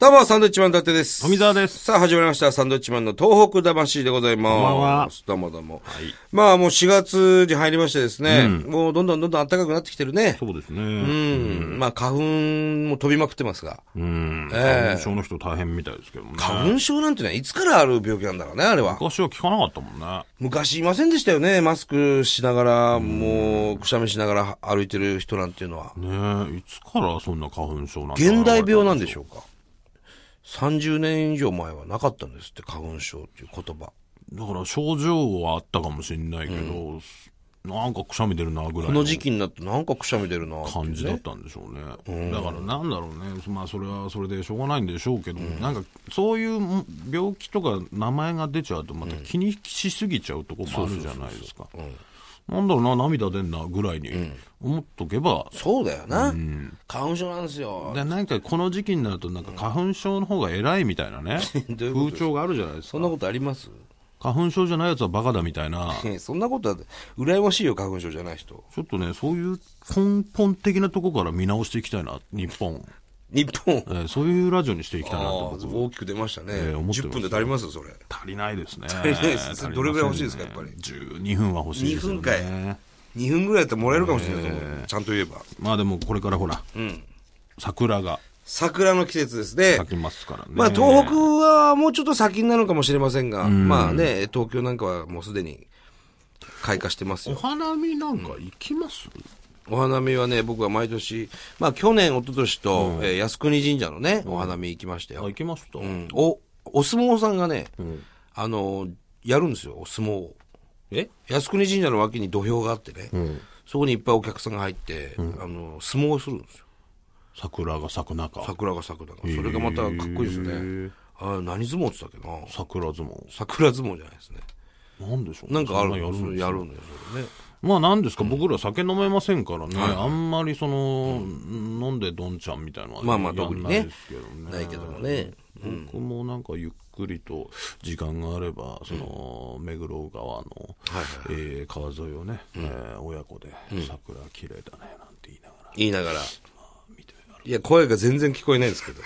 どうも、サンドウィッチマン伊達です。富澤ですさあ、始まりました。サンドウィッチマンの東北魂でございます。こんばんはどうもどうも。はいまあ、もう4月に入りましてですね、もうどんどんどんどん暖かくなってきてるね。そうですね。ううん。ん。まあ、花粉も飛びまくってますが。うん。ええ花粉症の人大変みたいですけどもね。花粉症なんてね、いつからある病気なんだろうね、あれは。昔は聞かなかったもんね。昔いませんでしたよね、マスクしながら、もう、くしゃみしながら歩いてる人なんていうのは。ねえ、いつからそんな花粉症なんて現代病なんでしょょうか。30年以上前はなかったんですって、花粉症っていう言葉。だから症状はあったかもしれないけど、なんかくしゃみ出るなぐらいこの時期になってなんかくしゃみ出るなね感じだったんでしょうね。だからなんだろうね。まあそれはそれでしょうがないんでしょうけど、なんかそういう病気とか名前が出ちゃうとまた気にしすぎちゃうとこもあるじゃないですか。なんだろうな、涙出んなぐらいに思っとけば、そうだよな。花粉症なんですよ。でなんかこの時期になるとなんか花粉症の方が偉いみたいなね。どういうこと風潮があるじゃないですか。そんなことあります？花粉症じゃないやつはバカだみたいな。え そんなことは、羨ましいよ、花粉症じゃない人。ちょっとねそういう根本的なとこから見直していきたいな日本、日本。えーそういうラジオにしていきたいなあとあ、大きく出ましたね。ええ思って10ます分で足りますそれ。足りないですね足りないですどれぐらい欲しいですかやっぱり？12分は欲しいですよね2分かい2分ぐらいやったらもらえるかもしれないと思う。ちゃんと言えば。まあでもこれからほら、桜が桜の季節ですね。咲きますからねまあ、東北はもうちょっと先になるのかもしれませんが、まあね、東京なんかはもうすでに開花してますおよ。花見なんか行きます、お花見はね、僕は毎年、まあ去年、一昨年と、えー靖国神社のね、お花見行きましたよ。あ行きました、うん。お、お相撲さんがね、あの、やるんですよ、お相撲を。え？靖国神社の脇に土俵があってね、そこにいっぱいお客さんが入って、あの、相撲をするんですよ。桜が咲く中。桜が咲く中。それがまたかっこいいですね。あ何相撲って言ったっけな？桜相撲。桜相撲じゃないですね。なんでしょうね。なんかあるそんですよ。やるんだよ、それね。まあなんですか、僕ら酒飲めませんからね、あんまりその、飲んでどんちゃんみたいなのは、まあまあ特にねないけどね。ないけどもね。僕もなんかゆっくりと時間があれば、その、目黒川の、えー川沿いをね、えー親子で、桜綺麗だね、なんて言いながら、言いながら。いや、声が全然聞こえないんですけど。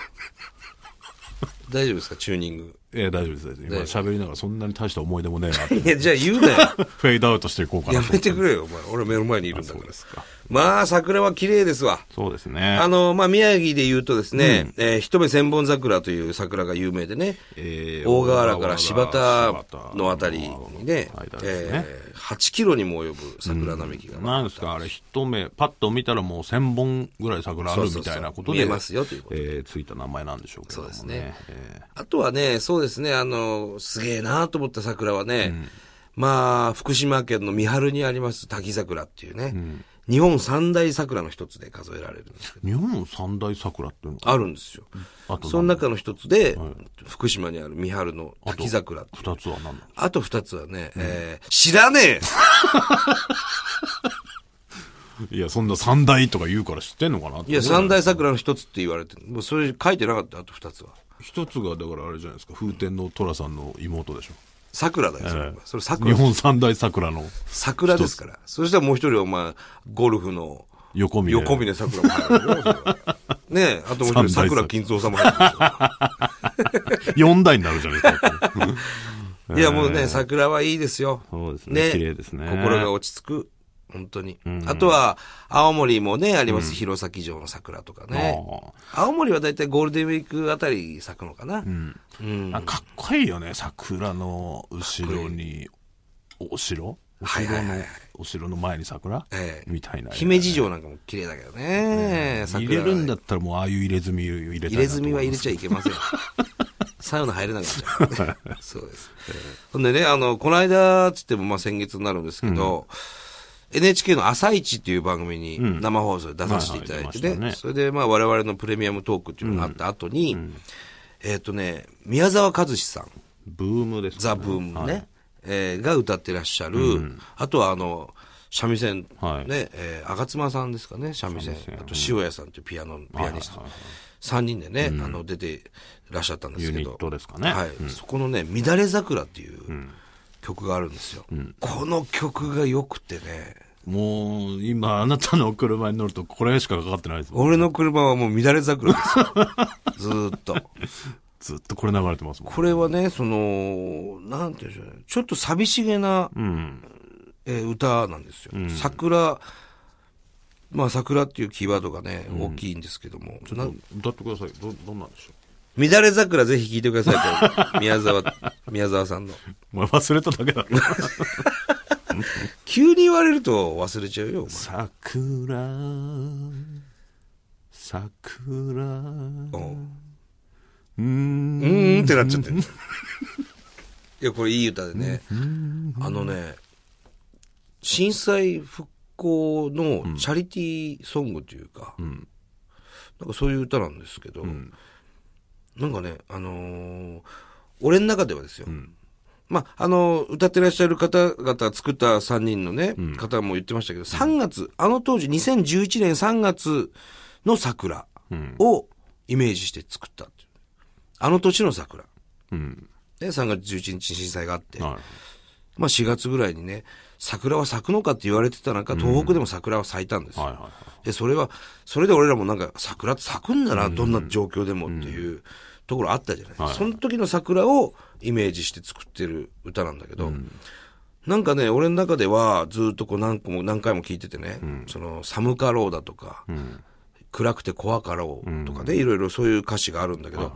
大丈夫ですか、チューニング。えー大丈夫です。今喋りながらそんなに大した思い出もねえなって。いや、じゃあ言うなよ。フェードアウトしていこうかなやとめてくれよ、お前。俺目の前にいるんだからそうで。すか。まあ、桜は綺麗ですわ。そうですね。あの、まあ、宮城で言うとですね、えー一目千本桜という桜が有名でね、えー大河原から柴田のあたりにね、ねえー8キロにも及ぶ桜並木が、なんですか、あれ、一目、パッと見たらもう1000本ぐらい桜あるみたいなことで、そうそうそう見えますよということえーついた名前なんでしょうけどもね。そうですねえあとはね、そうですね、あの、すげえなと思った桜はね、まあ、福島県の三春にあります滝桜っていうね、日本三大桜の一つで数えられるんですけど、ー日本三大桜っていうの？があるんですよ。あとその中の一つで、福島にある三春の滝桜っていう。二つは何あと二つはね、えー知らねえ！いや、そんな三大とか言うから知ってんのかなっていや、三大桜の一つって言われてる。もうそれ書いてなかった、あと二つは。一つが、だからあれじゃないですか、風天の寅さんの妹でしょ。桜だよ、それ。それ日桜。本三大桜の桜ですから。そしたらもう一人お前、ゴルフの横見横峰桜も入るよそれはねえ、あともう一人桜金蔵さんも入るでしょ。四代になるじゃないですか。いや、もうね、桜はいいですよ。そうですね綺麗ですね心が落ち着く。本当に。あとは、青森もね、あります。弘前城の桜とかね。青森はだいたいゴールデンウィークあたり咲くのかな。うん。あかっこいいよね、桜の後ろに、お城？お城のお城の前に桜？ええみたいな。姫路城なんかも綺麗だけどね。入れるんだったらもうああいう入れ墨入れ入れ墨は入れちゃいけません。サウナ入れなくなっちゃうからね。そうです。ほんでね、あの、この間、つってもまあ先月になるんですけど、NHK の朝一っていう番組に生放送で出させていただいてね、はいはい出ましたね。それでまあ我々のプレミアムトークっていうのがあった後に、えっ、とね、宮沢和志さん、ブームですね。ザ・ブームね、はい。えーが歌ってらっしゃる、あとはあの、三味線、はい。ね、えー、吾妻さんですかね、三味線。あと、塩谷さんというピアノ、ピアニスト。三人でね、あの、出てらっしゃったんですけど。ユニットですかね。はい。そこのね、乱れ桜っていう曲があるんですよ。この曲が良くてね、もう、今、あなたの車に乗ると、これしかかかってないですもん。俺の車はもう乱れ桜ですよ。ずーっと。ずっとこれ流れてますもん。これはね、その、なんていうんでしょうね。ちょっと寂しげな、うん。えー歌なんですよ。桜、まあ桜っていうキーワードがね、大きいんですけども。な歌ってください。ど、どんなんでしょ乱れ桜ぜひ聴いてくださいと。宮沢、宮沢さんの。う。お前忘れただけだろ。急に言われると忘れちゃうよ、お前。桜、桜、うんうーん。ってなっちゃってる。いや、これいい歌でね。あのね、震災復興のチャリティーソングというか、んなんかそういう歌なんですけど、なんかね、あのー俺の中ではですよ。まあ、あの歌ってらっしゃる方々作った3人のね、方も言ってましたけど、3月、あの当時2011年3月の桜をイメージして作ったあの年の桜。うん。で、3月11日に震災があって、はい。まあ4月ぐらいにね、桜は咲くのかって言われてた中、東北でも桜は咲いたんですよ。で、それは、それで俺らもなんか桜って咲くんだな、どんな状況でもっていうところあったじゃない。はいその時の桜をイメージして作ってる歌なんだけど、なんかね、俺の中ではずっとこう何個も何回も聞いててね、その寒かろうだとか、暗くて怖かろうとかね、いろいろそういう歌詞があるんだけど、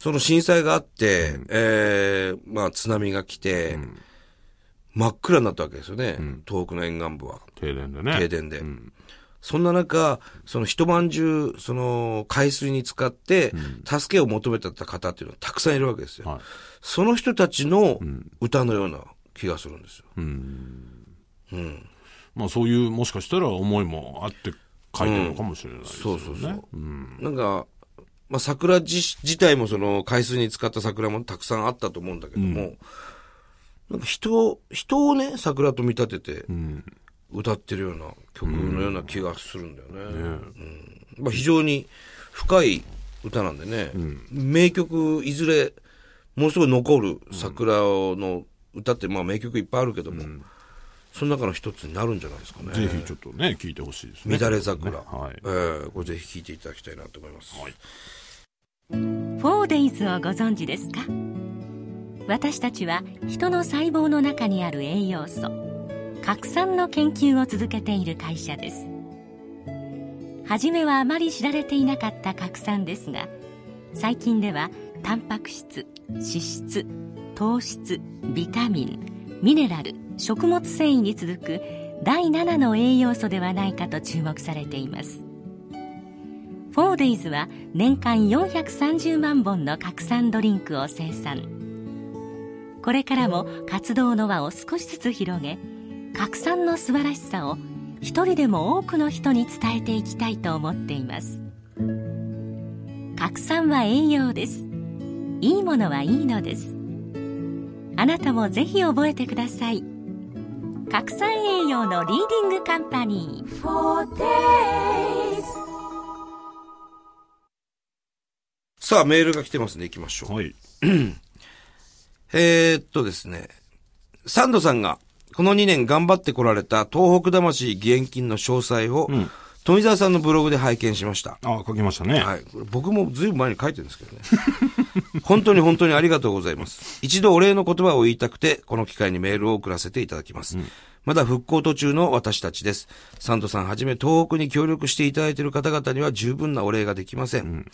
その震災があって、えーまあ津波が来て、真っ暗になったわけですよね、東北の沿岸部は。停電でね。停電で。そんな中、その一晩中、その海水に使って、助けを求めてた方っていうのはたくさんいるわけですよ。はい。その人たちの歌のような気がするんですよ。まあそういう、もしかしたら思いもあって書いてるのかもしれないですよね。そうそうそう。なんか、まあ桜自自体もその海水に使った桜もたくさんあったと思うんだけども、なんか人、人をね、桜と見立てて歌ってるような曲のような気がするんだよね。うんまあ非常に深い歌なんでね、名曲いずれものすごい残る桜の歌ってまあ名曲いっぱいあるけども、その中の一つになるんじゃないですかね。ぜひちょっとね、聞いてほしいですね。乱れ桜、はいえ。ーこれぜひ聴いていただきたいなと思います。はいフォーデイズをご存知ですか？私たちは人の細胞の中にある栄養素核酸の研究を続けている会社です。初めはあまり知られていなかった核酸ですが最近ではタンパク質脂質糖質ビタミンミネラル食物繊維に続く第7の栄養素ではないかと注目されています。フォーデイズは年間430万本の核酸ドリンクを生産。これからも活動の輪を少しずつ広げ核酸の素晴らしさを一人でも多くの人に伝えていきたいと思っています核酸は栄養ですいいものはいいのですあなたもぜひ覚えてください核酸栄養のリーディングカンパニーさあ、メールが来てますね。行きましょう。はい。えー、っとですね。サンドさんが、この2年頑張ってこられた東北魂義援金の詳細を、富澤さんのブログで拝見しました。あ、書きましたね。はい。僕もずいぶん前に書いてるんですけどね。本当に本当にありがとうございます。一度お礼の言葉を言いたくて、この機会にメールを送らせていただきます。まだ復興途中の私たちです。サンドさんはじめ東北に協力していただいている方々には十分なお礼ができません。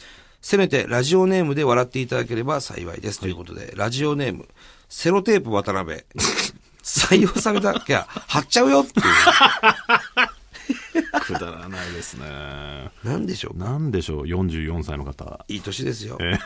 せめてラジオネームで笑っていただければ幸いです。ということで、ラジオネーム、セロテープ渡辺。採用されたきゃ、貼っちゃうよっていう。くだらないですね。なんでしょうか？なんでしょう、44歳の方。いい年ですよ。ね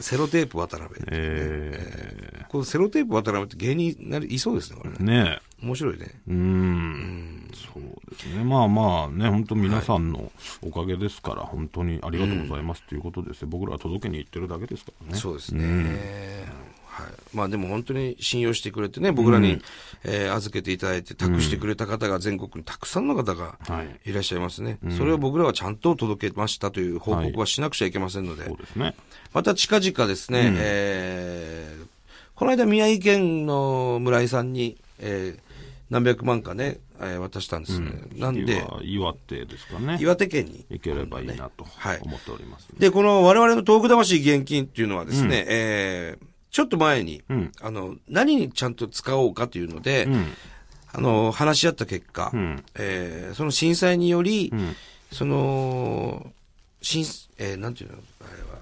セロテープ渡辺。えこのセロテープ渡辺って芸人になりいそうですね、これねー、。ね面白いね。うーん、そうですね。まあまあね、本当皆さんのおかげですから、本当にありがとうございますということですよ。僕らは届けに行ってるだけですからね。そうですね。はい。まあでも本当に信用してくれてね、僕らに、えー預けていただいて、託してくれた方が全国にたくさんの方がはいいらっしゃいますね。それを僕らはちゃんと届けましたという報告はしなくちゃいけませんので、そうですね。また近々ですね、えーこの間宮城県の村井さんに、えー何百万かね、えー渡したんですね。なんで、は岩手ですかね。岩手県に。行ければいいなとはい。思っております、ね。で、この我々の東北魂現金っていうのはですね、えーちょっと前に、ん。あの、何にちゃんと使おうかというので、ん。あの、話し合った結果、ん。えーその震災により、ん。その、震、えーなんていうの、あれは、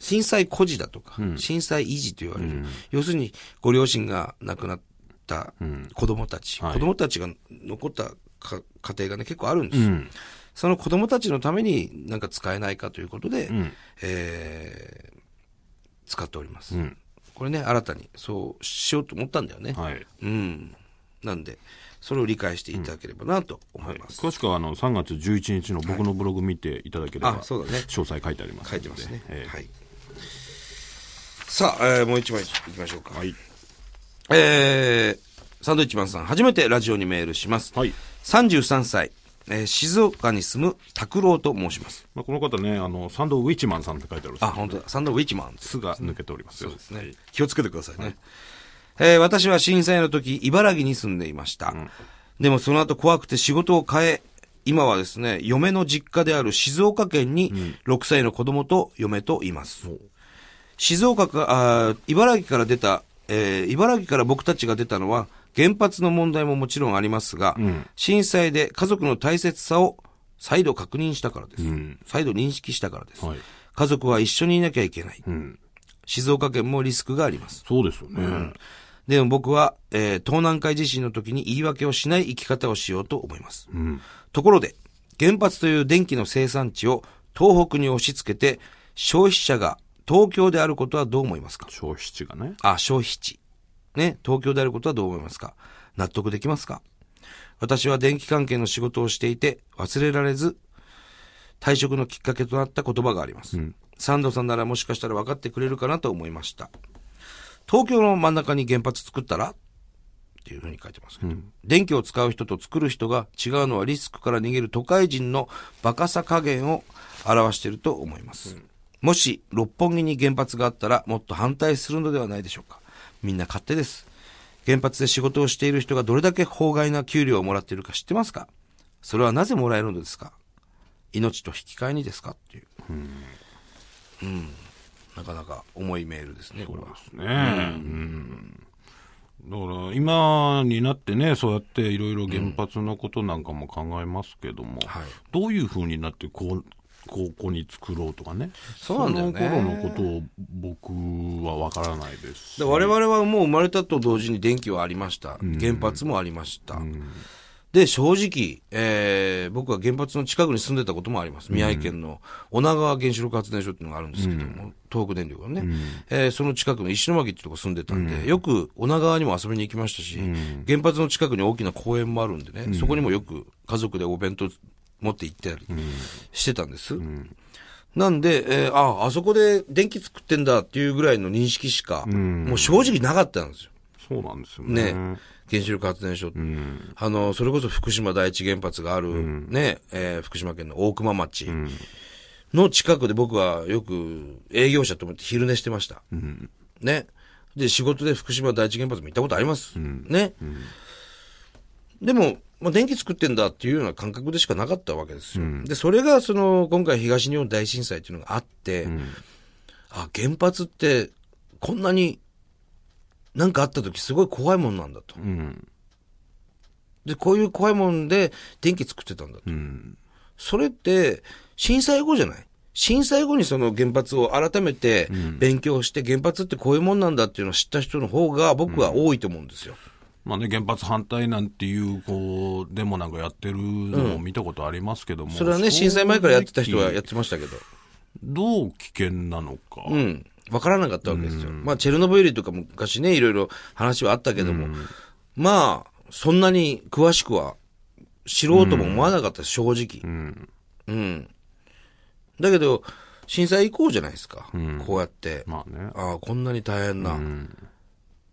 震災孤児だとか、震災維持と言われる、要するにご両親が亡くなった子供たち、はい子供たちが残ったか家庭がね、結構あるんですよ。うん。その子供たちのためになんか使えないかということで、んえー使っております。んこれね、新たにそうしようと思ったんだよね。はい。うん。なんで、それを理解していただければなと思います。詳しくはあの3月11日の僕のブログ見ていただければ、あそうだね詳細書いてあります書いてますね。ええはい。さあ、えーもう一枚いきましょうか。はい。えー、サンドイッチマンさん、初めてラジオにメールします。はい。33歳、えー静岡に住む拓郎と申します。まあ、この方ね、あの、サンドウィッチマンさんって書いてあるんですあ、本当だ。サンドウィッチマンです。すが抜けておりますよ。そうですね。気をつけてくださいね。えー私は震災の時、茨城に住んでいました。でもその後怖くて仕事を変え、今はですね、嫁の実家である静岡県に6歳の子供と嫁といます。静岡か、あー茨城から出た、えー茨城から僕たちが出たのは、原発の問題ももちろんありますが、震災で家族の大切さを再度確認したからです。ん再度認識したからです。はい家族は一緒にいなきゃいけない。うん。静岡県もリスクがあります。そうですよね。でも僕は、えー東南海地震の時に言い訳をしない生き方をしようと思います。うん。ところで、原発という電気の生産地を東北に押し付けて、消費者が東京であることはどう思いますか？消費地がね。あ、消費地。ね、東京であることはどう思いますか？納得できますか？私は電気関係の仕事をしていて、忘れられず、退職のきっかけとなった言葉があります。サンドさんならもしかしたら分かってくれるかなと思いました。東京の真ん中に原発作ったら？っていうふうに書いてますけど、電気を使う人と作る人が違うのはリスクから逃げる都会人のバカさ加減を表していると思います。もし六本木に原発があったらもっと反対するのではないでしょうか。みんな勝手です。原発で仕事をしている人がどれだけ法外な給料をもらっているか知ってますか？それはなぜもらえるのですか？命と引き換えにですか？っていう。うん。なかなか重いメールですね、これは。ねうん。だから、今になってね、そうやっていろいろ原発のことなんかも考えますけども、はいどういうふうになってこう、ここに作ろうとかね。そうなんだよねその頃のことを僕はわからないですし。で我々はもう生まれたと同時に電気はありました。原発もありました。で、正直、えー僕は原発の近くに住んでたこともあります。宮城県の女川原子力発電所っていうのがあるんですけども、東北電力がね、えーその近くの石巻ってとこ住んでたんで、よく女川にも遊びに行きましたし、原発の近くに大きな公園もあるんでね、そこにもよく家族でお弁当持って行ったりしてたんです。なんで、えーあ、あそこで電気作ってんだっていうぐらいの認識しか、もう正直なかったんですよ。そうなんですよね。ね。原子力発電所、あの、それこそ福島第一原発がある、ね、えー福島県の大熊町の近くで僕はよく営業者と思って昼寝してました。ね。で、仕事で福島第一原発も行ったことあります。ね。でも、まあ、電気作ってんだっていうような感覚でしかなかったわけですよ。で、それがその、今回東日本大震災っていうのがあって、あ、原発ってこんなになんかあった時すごい怖いもんなんだと。うん。で、こういう怖いもんで電気作ってたんだと。うん。それって震災後じゃない？震災後にその原発を改めて勉強して原発ってこういうもんなんだっていうのを知った人の方が僕は多いと思うんですよ。まあね、原発反対なんていう、こう、デモなんかやってるのを見たことありますけども。それはね、震災前からやってた人はやってましたけど。どう危険なのか。うん。わからなかったわけですよ。まあ、チェルノブイリとか昔ね、いろいろ話はあったけども、まあ、そんなに詳しくは知ろうとも思わなかった正直。うん。うん。だけど、震災以降じゃないですか。こうやって。まあね。ああ、こんなに大変な。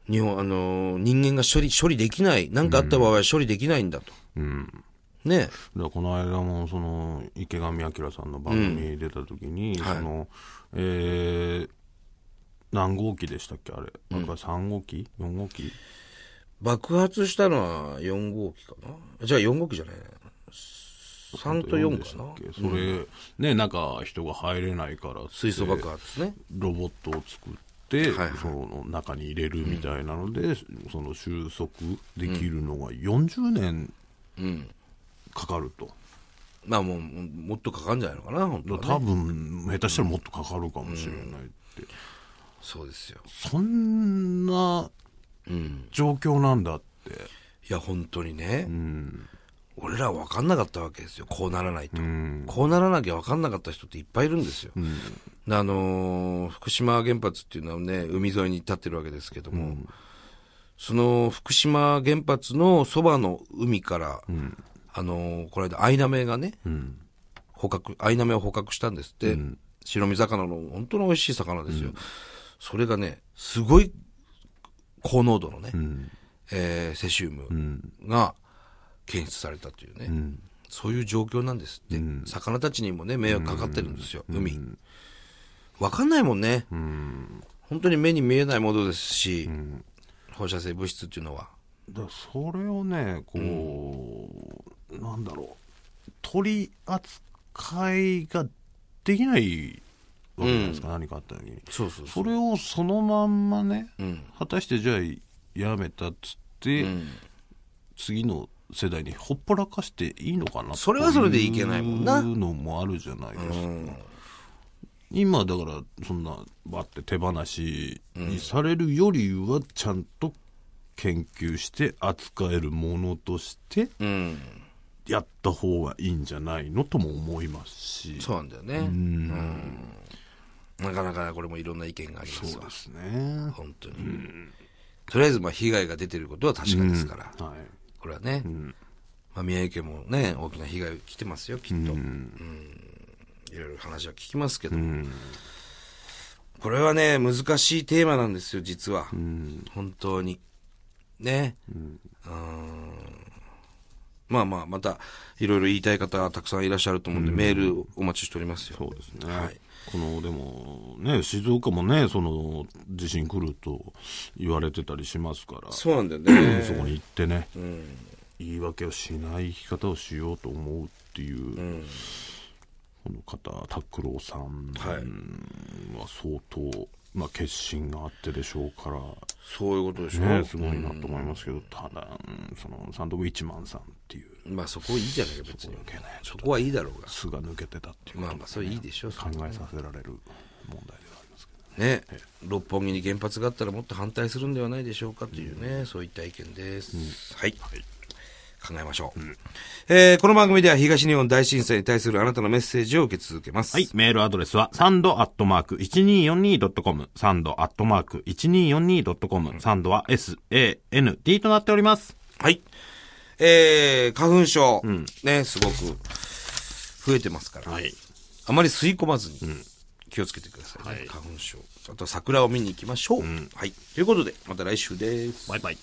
日本、あのー人間が処理、処理できない。何かあった場合は処理できないんだと。うん。ね。だからこの間も、その、池上彰さんの番組に出た時に、はいその、えー、何号機でしたっけあれ？なんか3号機 ?4 号機？爆発したのは4号機かな？じゃあ4号機じゃないな。3と4かな？それ、ね、中人が入れないから水素爆発ね。ロボットを作って、はいはいその中に入れるみたいなので、その収束できるのが40年うん。かかると。まあもう、もっとかかるんじゃないのかな、本当はね多分、下手したらもっとかかるかもしれないって。そうですよ。そんなうん。状況なんだって。いや、本当にね。うん。俺らは分かんなかったわけですよ。こうならないと。うん。こうならなきゃ分かんなかった人っていっぱいいるんですよ。であのー福島原発っていうのはね、海沿いに立ってるわけですけども、その福島原発のそばの海から、あのーこの間、アイナメがね、うん。捕獲、アイナメを捕獲したんですって、白身魚の本当の美味しい魚ですよ。それがね、すごい高濃度のね、うん。えーセシウムうん。が検出されたというね、うん。そういう状況なんですって、魚たちにもね、迷惑かかってるんですよ、海。わかんないもんね。うん。本当に目に見えないものですし、放射性物質っていうのは。だそれをね、こう、なんだろう、取り扱いができないわけじゃないですか、何かあった時に。そうそうそれをそのまんまね、うん。果たしてじゃあやめたっつって、うん。次の世代にほっぽらかしていいのかなそれはそれでいけないもんないうのもあるじゃないですか。うん。今だからそんなバッて手放しにされるよりはちゃんと研究して扱えるものとしてうん。やった方がいいんじゃないのとも思いますしそうなんだよね。うん。なかなかこれもいろんな意見がありますわそうで。すね本当に。とりあえず、まあ、被害が出てることは確かですから。はいこれはね。まあ、宮城県もね、大きな被害来てますよ、きっと。うん。いろいろ話は聞きますけど。これはね、難しいテーマなんですよ、実は。本当に。ね。うん。まあまあ、また、いろいろ言いたい方たくさんいらっしゃると思うんで、メールお待ちしておりますよ。そうですね、はい。このでもね静岡もねその地震来ると言われてたりしますから。そうなんだよね。そこに行ってね、言い訳をしない生き方をしようと思うっていう、この方拓郎さんはい。は相当、まあ、決心があってでしょうから、そういうことでしょ。ね、すごいなと思いますけど、ただうんそのサンドウィッチマンさんっていう。まあそこいいじゃないか、別に。そこはいいだろうが。と巣が抜けてたっていうねまあまあ、それいいでしょ。考えさせられる問題ではありますけど。ね、六本木に原発があったらもっと反対するんではないでしょうかというね、そういった意見です。はい。考えましょう、えーこの番組では東日本大震災に対するあなたのメッセージを受け続けます。はい。メールアドレスは、サンドアットマーク 1242.com。サンドアットマーク 1242.com。サンドは SAND となっております。はい。えー、花粉症、ね、すごく増えてますから、はい。あまり吸い込まずに気をつけてくださいね、はい花粉症。あとは桜を見に行きましょう。はい。ということで、また来週です。バイバイ。